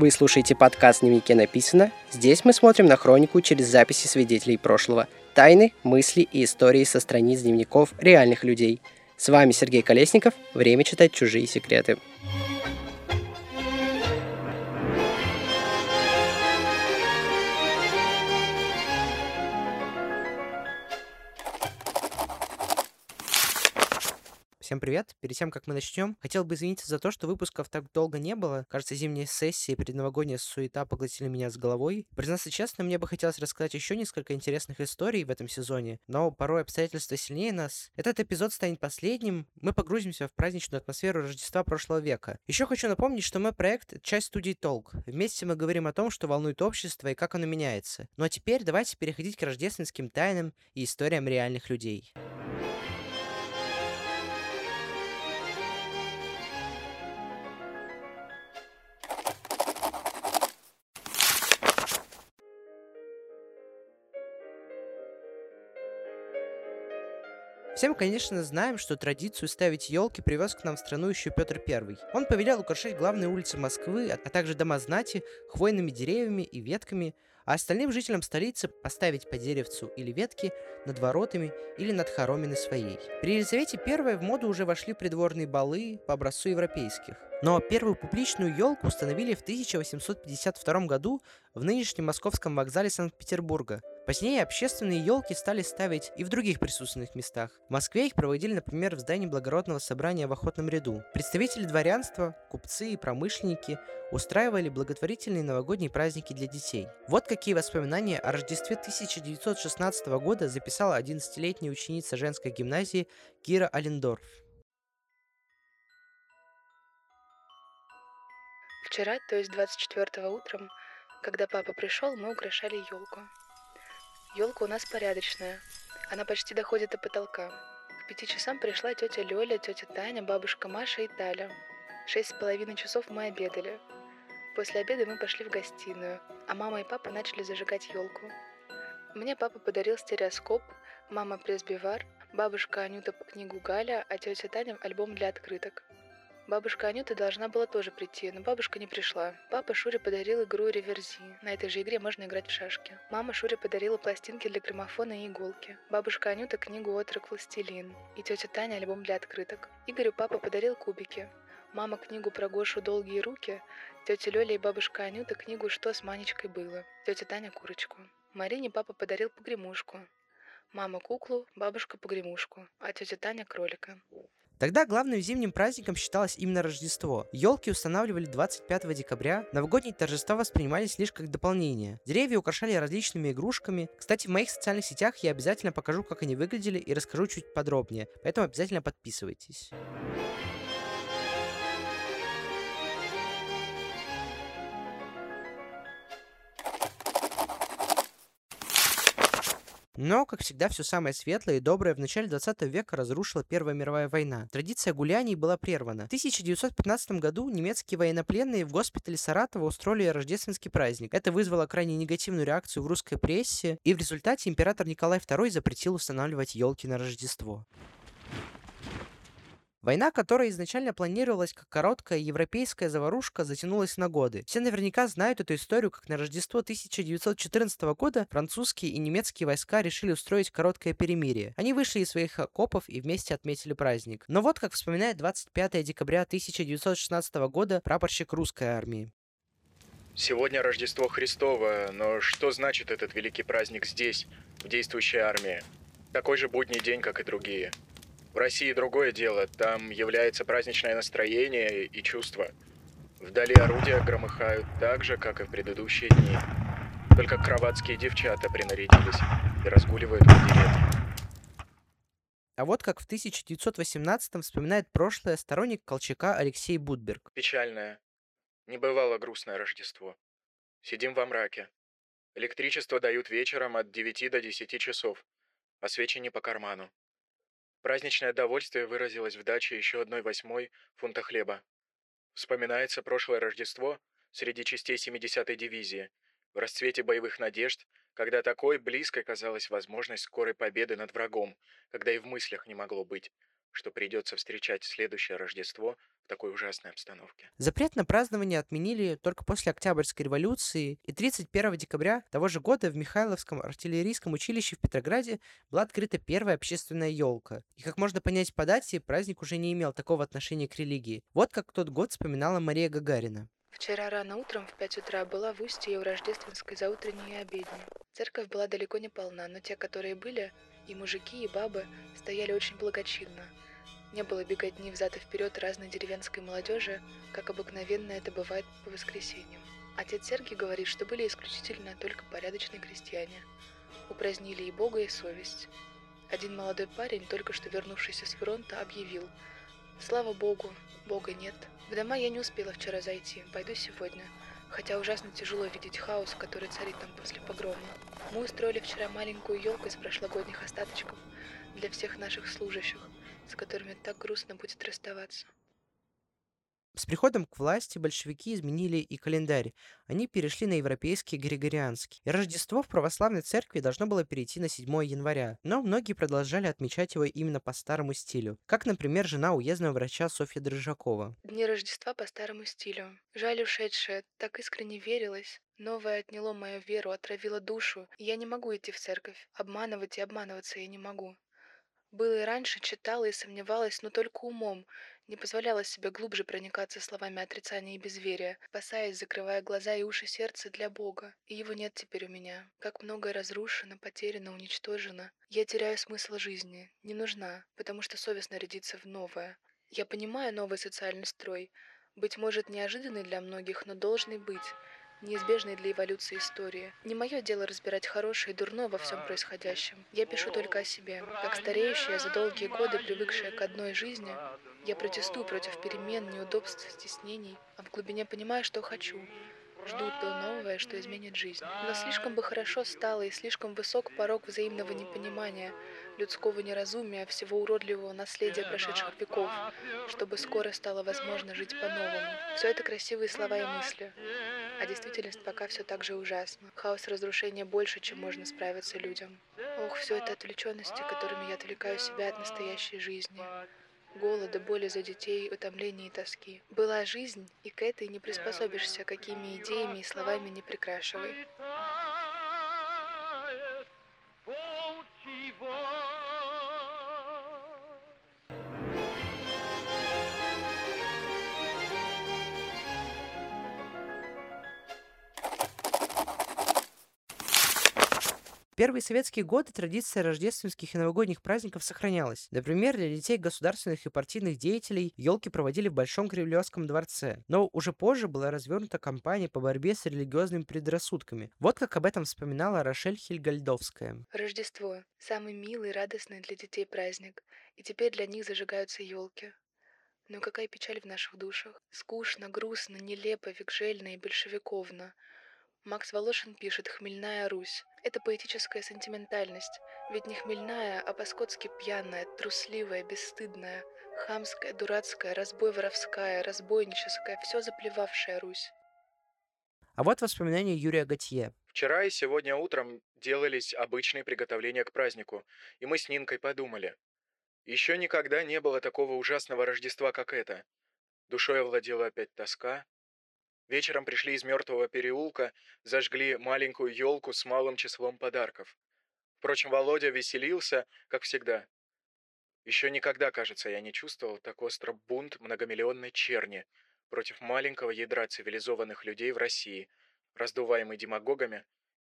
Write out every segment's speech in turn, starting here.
Вы слушаете подкаст «Дневнике написано». Здесь мы смотрим на хронику через записи свидетелей прошлого, тайны, мысли и истории со страниц дневников реальных людей. С вами Сергей Колесников. Время читать чужие секреты. Всем привет! Перед тем, как мы начнем, хотел бы извиниться за то, что выпусков так долго не было. Кажется, зимняя сессия и предновогодняя суета поглотили меня с головой. Признаться честно, мне бы хотелось рассказать еще несколько интересных историй в этом сезоне, но порой обстоятельства сильнее нас. Этот эпизод станет последним, мы погрузимся в праздничную атмосферу Рождества прошлого века. Еще хочу напомнить, что мой проект — часть студии Толк. Вместе мы говорим о том, что волнует общество и как оно меняется. Ну а теперь давайте переходить к рождественским тайнам и историям реальных людей. Все мы, конечно, знаем, что традицию ставить елки привез к нам в страну еще Петр I. Он повелел украшать главные улицы Москвы, а также дома знати хвойными деревьями и ветками, а остальным жителям столицы поставить по деревцу или ветке над воротами или над хороминой своей. При Елизавете I в моду уже вошли придворные балы по образцу европейских. Но первую публичную елку установили в 1852 году в нынешнем московском вокзале Санкт-Петербурга. Позднее общественные елки стали ставить и в других присутственных местах. В Москве их проводили, например, в здании благородного собрания в охотном ряду. Представители дворянства, купцы и промышленники устраивали благотворительные новогодние праздники для детей. Вот какие воспоминания о Рождестве 1916 года записала 11-летняя ученица женской гимназии Кира Алендорф. Вчера, то есть 24 утром, когда папа пришел, мы украшали елку. Елка у нас порядочная. Она почти доходит до потолка. К пяти часам пришла тетя Лёля, тетя Таня, бабушка Маша и Таля. Шесть с половиной часов мы обедали. После обеда мы пошли в гостиную, а мама и папа начали зажигать елку. Мне папа подарил стереоскоп, мама пресс-бивар, бабушка Анюта книгу Галя, а тетя Таня альбом для открыток. Бабушка Анюта должна была тоже прийти, но бабушка не пришла. Папа Шуре подарил игру Реверзи. На этой же игре можно играть в шашки. Мама Шуре подарила пластинки для граммофона и иголки. Бабушка Анюта книгу «Отрок Властелин». И тетя Таня альбом для открыток. Игорю папа подарил кубики. Мама книгу про Гошу «Долгие руки», тетя Лёля и бабушка Анюта книгу «Что с Манечкой было», тетя Таня курочку. Марине папа подарил погремушку. Мама куклу, бабушка погремушку, а тетя Таня кролика. Тогда главным зимним праздником считалось именно Рождество. Елки устанавливали 25 декабря, новогодние торжества воспринимались лишь как дополнение. Деревья украшали различными игрушками. Кстати, в моих социальных сетях я обязательно покажу, как они выглядели и расскажу чуть подробнее, поэтому обязательно подписывайтесь. Но, как всегда, все самое светлое и доброе в начале 20 века разрушила Первая мировая война. Традиция гуляний была прервана. В 1915 году немецкие военнопленные в госпитале Саратова устроили рождественский праздник. Это вызвало крайне негативную реакцию в русской прессе, и в результате император Николай II запретил устанавливать елки на Рождество. Война, которая изначально планировалась как короткая европейская заварушка, затянулась на годы. Все наверняка знают эту историю, как на Рождество 1914 года французские и немецкие войска решили устроить короткое перемирие. Они вышли из своих окопов и вместе отметили праздник. Но вот как вспоминает 25 декабря 1916 года прапорщик русской армии. Сегодня Рождество Христово, но что значит этот великий праздник здесь, в действующей армии? Такой же будний день, как и другие. В России другое дело, там является праздничное настроение и чувство. Вдали орудия громыхают так же, как и в предыдущие дни. Только кроватские девчата принарядились и разгуливают по деревне. А вот как в 1918-м вспоминает прошлое сторонник Колчака Алексей Будберг. Печальное. Не бывало грустное Рождество. Сидим во мраке. Электричество дают вечером от 9 до 10 часов, а свечи не по карману. Праздничное довольствие выразилось в даче еще одной восьмой фунта хлеба. Вспоминается прошлое Рождество среди частей 70-й дивизии, в расцвете боевых надежд, когда такой близкой казалась возможность скорой победы над врагом, когда и в мыслях не могло быть, что придется встречать следующее Рождество такой ужасной обстановке. Запрет на празднование отменили только после Октябрьской революции, и 31 декабря того же года в Михайловском артиллерийском училище в Петрограде была открыта первая общественная елка. И как можно понять по дате, праздник уже не имел такого отношения к религии. Вот как тот год вспоминала Мария Гагарина. Вчера рано утром в пять утра была в Устье у Рождественской заутренней и обедни. Церковь была далеко не полна, но те, которые были, и мужики, и бабы, стояли очень благочинно. Не было беготни взад и вперед разной деревенской молодежи, как обыкновенно это бывает по воскресеньям. Отец Сергий говорит, что были исключительно только порядочные крестьяне. Упразднили и Бога, и совесть. Один молодой парень, только что вернувшийся с фронта, объявил «Слава Богу, Бога нет». В дома я не успела вчера зайти, пойду сегодня. Хотя ужасно тяжело видеть хаос, который царит там после погрома. Мы устроили вчера маленькую елку из прошлогодних остаточков для всех наших служащих – с которыми так грустно будет расставаться. С приходом к власти большевики изменили и календарь. Они перешли на европейский григорианский. И Рождество в православной церкви должно было перейти на 7 января, но многие продолжали отмечать его именно по старому стилю. Как, например, жена уездного врача Софья Дрыжакова. Дни Рождества по старому стилю. Жаль ушедшее, так искренне верилось. Новое отняло мою веру, отравило душу, и я не могу идти в церковь. Обманывать и обманываться я не могу. Было и раньше, читала и сомневалась, но только умом, не позволяла себе глубже проникаться словами отрицания и безверия, спасаясь, закрывая глаза и уши сердца для Бога. И его нет теперь у меня. Как многое разрушено, потеряно, уничтожено. Я теряю смысл жизни. Не нужна, потому что совестно рядиться в новое. Я понимаю новый социальный строй. Быть может, неожиданный для многих, но должный быть неизбежной для эволюции истории. Не мое дело разбирать хорошее и дурное во всем происходящем. Я пишу только о себе. Как стареющая, за долгие годы привыкшая к одной жизни, я протестую против перемен, неудобств, стеснений, а в глубине понимаю, что хочу. Жду то новое, что изменит жизнь. Но слишком бы хорошо стало, и слишком высок порог взаимного непонимания, людского неразумия, всего уродливого наследия прошедших веков, чтобы скоро стало возможно жить по-новому. Все это красивые слова и мысли. А действительность пока все так же ужасна. Хаос разрушения больше, чем можно справиться людям. Ох, все это отвлеченности, которыми я отвлекаю себя от настоящей жизни голода, боли за детей, утомления и тоски. Была жизнь, и к этой не приспособишься, какими идеями и словами не прикрашивай. Первые советские годы традиция рождественских и новогодних праздников сохранялась. Например, для детей государственных и партийных деятелей елки проводили в Большом Кремлевском дворце. Но уже позже была развернута кампания по борьбе с религиозными предрассудками. Вот как об этом вспоминала Рошель Хильгальдовская. Рождество – самый милый, радостный для детей праздник. И теперь для них зажигаются елки. Но какая печаль в наших душах. Скучно, грустно, нелепо, векжельно и большевиковно – Макс Волошин пишет «Хмельная Русь». Это поэтическая сентиментальность, ведь не хмельная, а по-скотски пьяная, трусливая, бесстыдная, хамская, дурацкая, разбой воровская, разбойническая, все заплевавшая Русь. А вот воспоминания Юрия Готье. Вчера и сегодня утром делались обычные приготовления к празднику, и мы с Нинкой подумали. Еще никогда не было такого ужасного Рождества, как это. Душой овладела опять тоска, Вечером пришли из мертвого переулка, зажгли маленькую елку с малым числом подарков. Впрочем, Володя веселился, как всегда. Еще никогда, кажется, я не чувствовал так остро бунт многомиллионной черни против маленького ядра цивилизованных людей в России, раздуваемый демагогами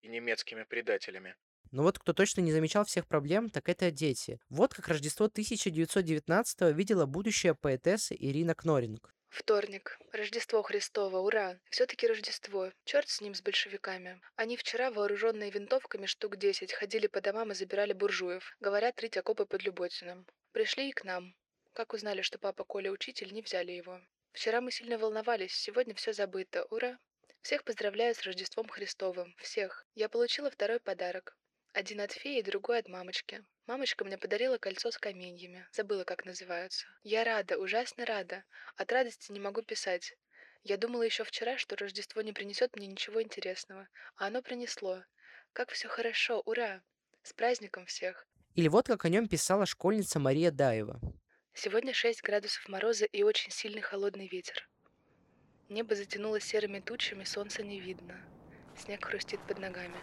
и немецкими предателями. Но вот кто точно не замечал всех проблем, так это дети. Вот как Рождество 1919 видела будущая поэтесса Ирина Кноринг. Вторник. Рождество Христово, ура! Все-таки Рождество. Черт с ним, с большевиками. Они вчера, вооруженные винтовками штук десять, ходили по домам и забирали буржуев. Говорят, рыть окопы под Люботиным. Пришли и к нам. Как узнали, что папа Коля учитель, не взяли его. Вчера мы сильно волновались, сегодня все забыто. Ура! Всех поздравляю с Рождеством Христовым. Всех. Я получила второй подарок. Один от феи, другой от мамочки. Мамочка мне подарила кольцо с каменьями. Забыла, как называются. Я рада, ужасно рада. От радости не могу писать. Я думала еще вчера, что Рождество не принесет мне ничего интересного. А оно принесло. Как все хорошо, ура! С праздником всех! Или вот как о нем писала школьница Мария Даева. Сегодня 6 градусов мороза и очень сильный холодный ветер. Небо затянуло серыми тучами, солнца не видно. Снег хрустит под ногами.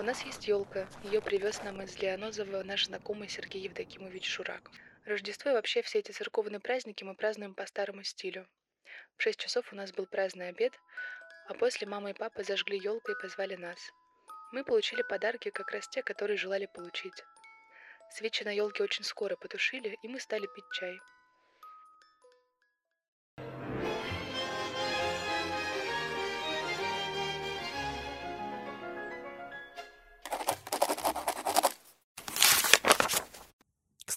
У нас есть елка. Ее привез нам из Леонозова наш знакомый Сергей Евдокимович Шураков. Рождество и вообще все эти церковные праздники мы празднуем по старому стилю. В 6 часов у нас был праздный обед, а после мама и папа зажгли елку и позвали нас. Мы получили подарки, как раз те, которые желали получить. Свечи на елке очень скоро потушили, и мы стали пить чай.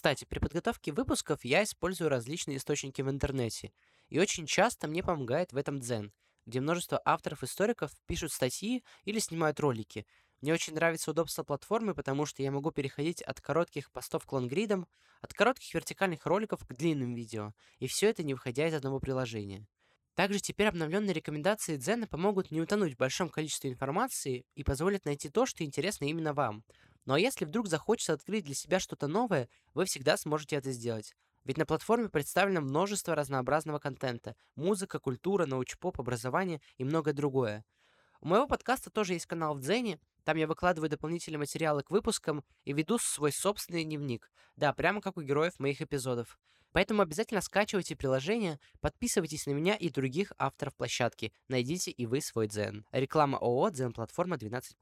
Кстати, при подготовке выпусков я использую различные источники в интернете, и очень часто мне помогает в этом Дзен, где множество авторов-историков пишут статьи или снимают ролики. Мне очень нравится удобство платформы, потому что я могу переходить от коротких постов к лонгридам, от коротких вертикальных роликов к длинным видео, и все это не выходя из одного приложения. Также теперь обновленные рекомендации Дзена помогут не утонуть в большом количестве информации и позволят найти то, что интересно именно вам. Ну а если вдруг захочется открыть для себя что-то новое, вы всегда сможете это сделать. Ведь на платформе представлено множество разнообразного контента. Музыка, культура, научпоп, образование и многое другое. У моего подкаста тоже есть канал в Дзене. Там я выкладываю дополнительные материалы к выпускам и веду свой собственный дневник. Да, прямо как у героев моих эпизодов. Поэтому обязательно скачивайте приложение, подписывайтесь на меня и других авторов площадки. Найдите и вы свой Дзен. Реклама ООО Дзен Платформа 12+.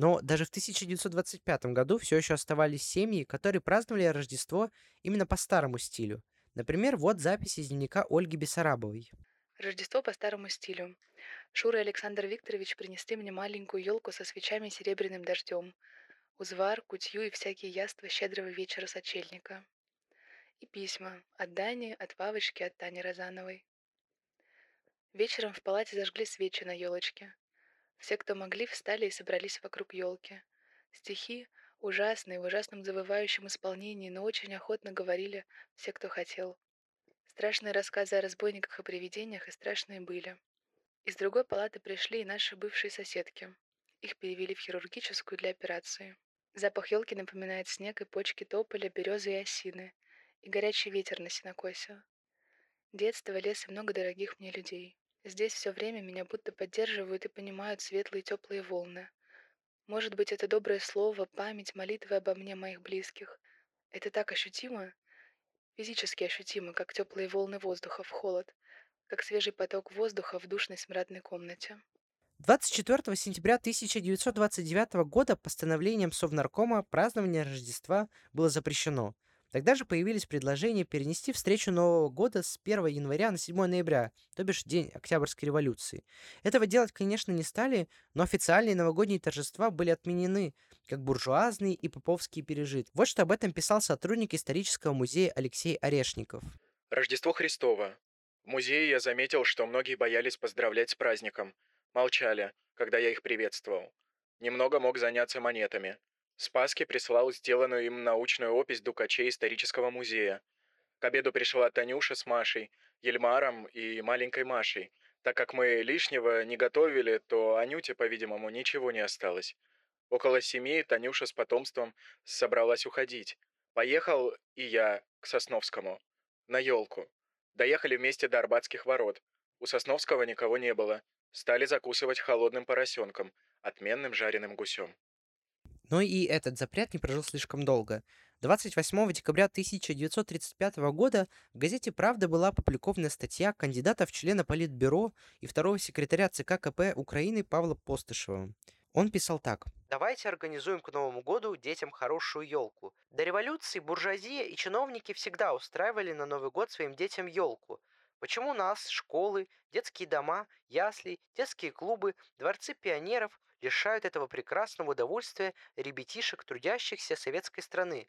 Но даже в 1925 году все еще оставались семьи, которые праздновали Рождество именно по старому стилю. Например, вот запись из дневника Ольги Бессарабовой. Рождество по старому стилю. Шура и Александр Викторович принесли мне маленькую елку со свечами и серебряным дождем, узвар, кутью и всякие яства щедрого вечера сочельника. И письма от Дани, от Вавочки, от Тани Розановой. Вечером в палате зажгли свечи на елочке. Все, кто могли, встали и собрались вокруг елки. Стихи, ужасные, в ужасном завывающем исполнении, но очень охотно говорили все, кто хотел. Страшные рассказы о разбойниках и привидениях и страшные были. Из другой палаты пришли и наши бывшие соседки. Их перевели в хирургическую для операции. Запах елки напоминает снег и почки тополя, березы и осины, и горячий ветер на сенокосе. Детство, лес и много дорогих мне людей. Здесь все время меня будто поддерживают и понимают светлые теплые волны. Может быть, это доброе слово, память, молитвы обо мне моих близких. Это так ощутимо, физически ощутимо, как теплые волны воздуха в холод, как свежий поток воздуха в душной смрадной комнате. 24 сентября 1929 года постановлением Совнаркома празднование Рождества было запрещено – Тогда же появились предложения перенести встречу Нового года с 1 января на 7 ноября, то бишь день Октябрьской революции. Этого делать, конечно, не стали, но официальные новогодние торжества были отменены, как буржуазные и поповские пережитки. Вот что об этом писал сотрудник исторического музея Алексей Орешников. Рождество Христово. В музее я заметил, что многие боялись поздравлять с праздником. Молчали, когда я их приветствовал. Немного мог заняться монетами. Спаски прислал сделанную им научную опись Дукачей исторического музея. К обеду пришла Танюша с Машей, Ельмаром и маленькой Машей. Так как мы лишнего не готовили, то Анюте, по-видимому, ничего не осталось. Около семи Танюша с потомством собралась уходить. Поехал и я к Сосновскому. На елку. Доехали вместе до Арбатских ворот. У Сосновского никого не было. Стали закусывать холодным поросенком, отменным жареным гусем. Но и этот запрет не прожил слишком долго. 28 декабря 1935 года в газете «Правда» была опубликована статья кандидата в члена Политбюро и второго секретаря ЦК КП Украины Павла Постышева. Он писал так. Давайте организуем к Новому году детям хорошую елку. До революции буржуазия и чиновники всегда устраивали на Новый год своим детям елку. Почему нас, школы, детские дома, ясли, детские клубы, дворцы пионеров лишают этого прекрасного удовольствия ребятишек, трудящихся советской страны.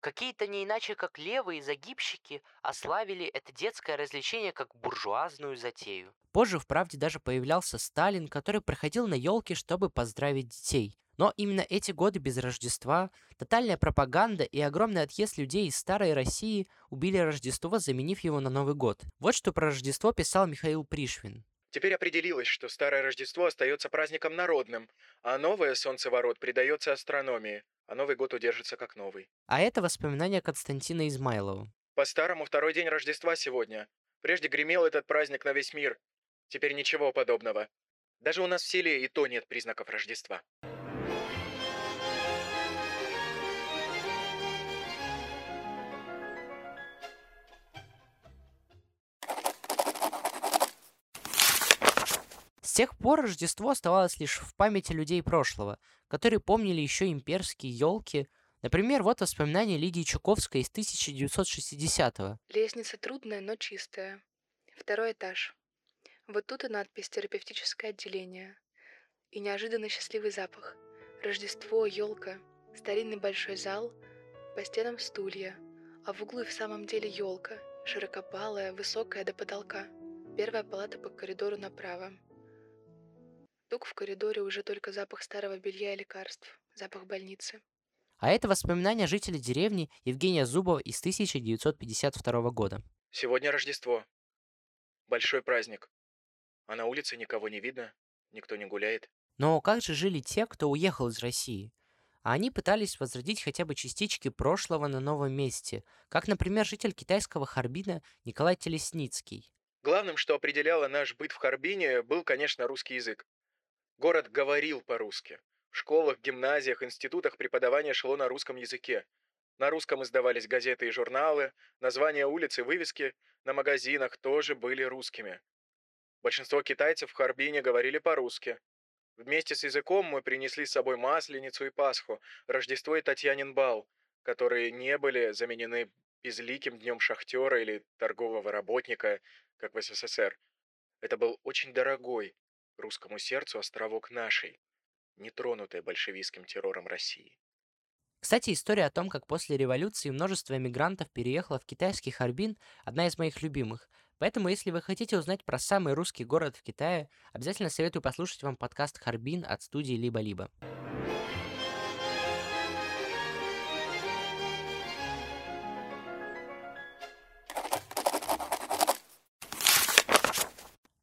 Какие-то не иначе, как левые загибщики ославили это детское развлечение как буржуазную затею. Позже в «Правде» даже появлялся Сталин, который проходил на елке, чтобы поздравить детей. Но именно эти годы без Рождества, тотальная пропаганда и огромный отъезд людей из старой России убили Рождество, заменив его на Новый год. Вот что про Рождество писал Михаил Пришвин. Теперь определилось, что старое Рождество остается праздником народным, а новое солнцеворот придается астрономии, а Новый год удержится как новый. А это воспоминания Константина Измайлова. По-старому второй день Рождества сегодня. Прежде гремел этот праздник на весь мир. Теперь ничего подобного. Даже у нас в селе и то нет признаков Рождества. Тех пор Рождество оставалось лишь в памяти людей прошлого, которые помнили еще имперские елки. Например, вот воспоминания Лидии Чуковской из 1960-го. Лестница трудная, но чистая. Второй этаж. Вот тут и надпись «Терапевтическое отделение». И неожиданно счастливый запах. Рождество, елка, старинный большой зал, по стенам стулья, а в углу и в самом деле елка, широкопалая, высокая до потолка. Первая палата по коридору направо. Тук в коридоре уже только запах старого белья и лекарств, запах больницы. А это воспоминания жителя деревни Евгения Зубова из 1952 года. Сегодня Рождество. Большой праздник. А на улице никого не видно, никто не гуляет. Но как же жили те, кто уехал из России? А они пытались возродить хотя бы частички прошлого на новом месте, как, например, житель китайского Харбина Николай Телесницкий. Главным, что определяло наш быт в Харбине, был, конечно, русский язык. Город говорил по-русски. В школах, гимназиях, институтах преподавание шло на русском языке. На русском издавались газеты и журналы, названия улиц и вывески на магазинах тоже были русскими. Большинство китайцев в Харбине говорили по-русски. Вместе с языком мы принесли с собой Масленицу и Пасху, Рождество и Татьянин бал, которые не были заменены безликим днем шахтера или торгового работника, как в СССР. Это был очень дорогой, русскому сердцу островок нашей, нетронутой большевистским террором России. Кстати, история о том, как после революции множество эмигрантов переехало в китайский Харбин, одна из моих любимых. Поэтому, если вы хотите узнать про самый русский город в Китае, обязательно советую послушать вам подкаст «Харбин» от студии «Либо-либо».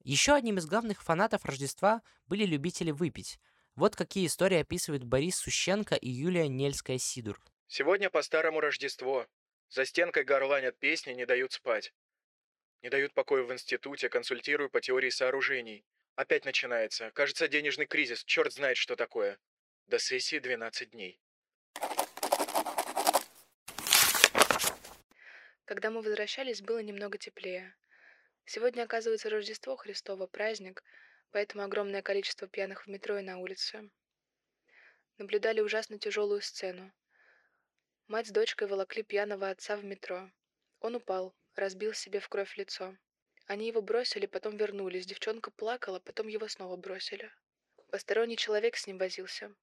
Еще одним из главных фанатов Рождества были любители выпить. Вот какие истории описывают Борис Сущенко и Юлия Нельская-Сидур. Сегодня по-старому Рождество. За стенкой горланят песни, не дают спать. Не дают покоя в институте, консультирую по теории сооружений. Опять начинается. Кажется, денежный кризис. Черт знает, что такое. До сессии 12 дней. Когда мы возвращались, было немного теплее. Сегодня, оказывается, Рождество Христово, праздник, поэтому огромное количество пьяных в метро и на улице. Наблюдали ужасно тяжелую сцену. Мать с дочкой волокли пьяного отца в метро. Он упал, разбил себе в кровь лицо. Они его бросили, потом вернулись. Девчонка плакала, потом его снова бросили. Посторонний человек с ним возился.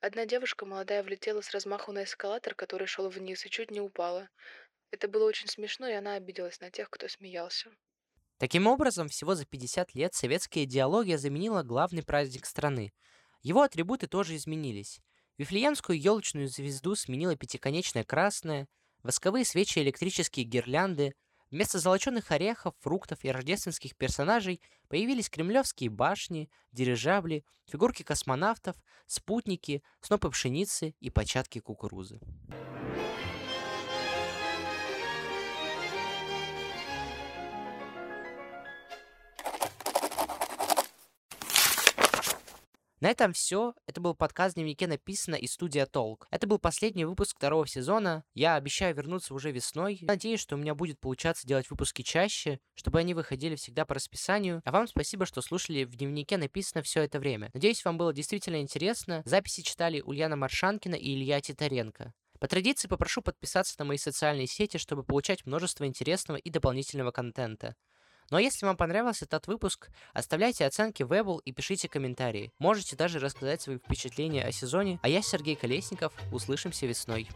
Одна девушка молодая влетела с размаху на эскалатор, который шел вниз, и чуть не упала. Это было очень смешно, и она обиделась на тех, кто смеялся. Таким образом, всего за 50 лет советская идеология заменила главный праздник страны. Его атрибуты тоже изменились. Вифлеемскую елочную звезду сменила пятиконечная красная, восковые свечи и электрические гирлянды, вместо золоченых орехов, фруктов и рождественских персонажей появились кремлевские башни, дирижабли, фигурки космонавтов, спутники, снопы пшеницы и початки кукурузы. На этом все. Это был подкаст дневнике написано из студия Толк. Это был последний выпуск второго сезона. Я обещаю вернуться уже весной. Надеюсь, что у меня будет получаться делать выпуски чаще, чтобы они выходили всегда по расписанию. А вам спасибо, что слушали в дневнике написано все это время. Надеюсь, вам было действительно интересно. Записи читали Ульяна Маршанкина и Илья Титаренко. По традиции попрошу подписаться на мои социальные сети, чтобы получать множество интересного и дополнительного контента. Но если вам понравился этот выпуск, оставляйте оценки в Apple и пишите комментарии. Можете даже рассказать свои впечатления о сезоне. А я Сергей Колесников. Услышимся весной.